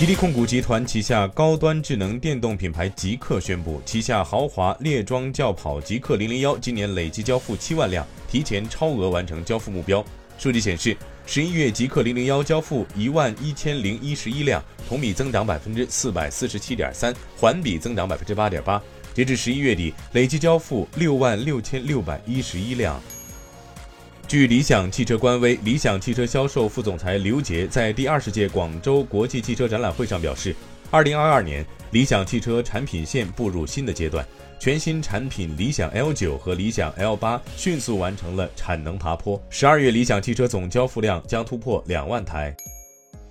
吉利控股集团旗下高端智能电动品牌极氪宣布，旗下豪华猎装轿跑极氪零零幺今年累计交付七万辆，提前超额完成交付目标。数据显示，十一月极氪零零幺交付一万一千零一十一辆，同比增长百分之四百四十七点三，环比增长百分之八点八。截至十一月底，累计交付六万六千六百一十一辆。据理想汽车官微，理想汽车销售副总裁刘杰在第二十届广州国际汽车展览会上表示，二零二二年，理想汽车产品线步入新的阶段。全新产品理想 L 九和理想 L 八迅速完成了产能爬坡。十二月理想汽车总交付量将突破两万台。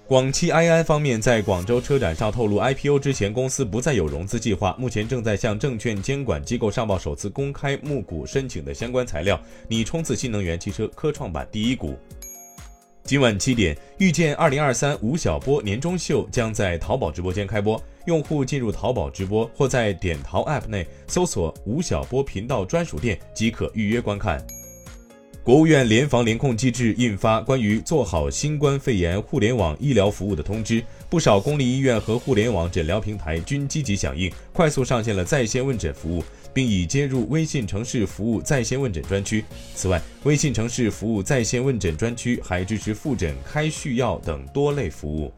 广汽埃安方面在广州车展上透露，IPO 之前公司不再有融资计划，目前正在向证券监管机构上报首次公开募股申请的相关材料，拟冲刺新能源汽车科创板第一股。今晚七点，遇见二零二三吴晓波年终秀将在淘宝直播间开播。用户进入淘宝直播或在点淘 App 内搜索吴晓波频道专属店即可预约观看。国务院联防联控机制印发关于做好新冠肺炎互联网医疗服务的通知，不少公立医院和互联网诊疗平台均积极响应，快速上线了在线问诊服务。并已接入微信城市服务在线问诊专区。此外，微信城市服务在线问诊专区还支持复诊、开续药等多类服务。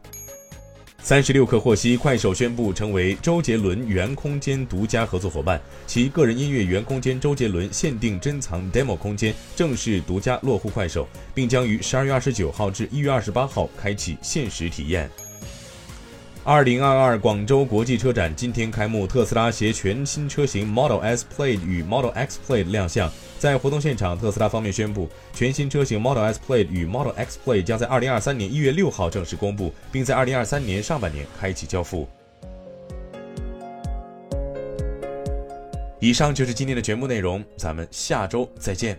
三十六氪获悉，快手宣布成为周杰伦原空间独家合作伙伴，其个人音乐原空间周杰伦限定珍藏 demo 空间正式独家落户快手，并将于十二月二十九号至一月二十八号开启限时体验。二零二二广州国际车展今天开幕，特斯拉携全新车型 Model S Plaid 与 Model X Plaid 亮相。在活动现场，特斯拉方面宣布，全新车型 Model S Plaid 与 Model X Plaid 将在二零二三年一月六号正式公布，并在二零二三年上半年开启交付。以上就是今天的全部内容，咱们下周再见。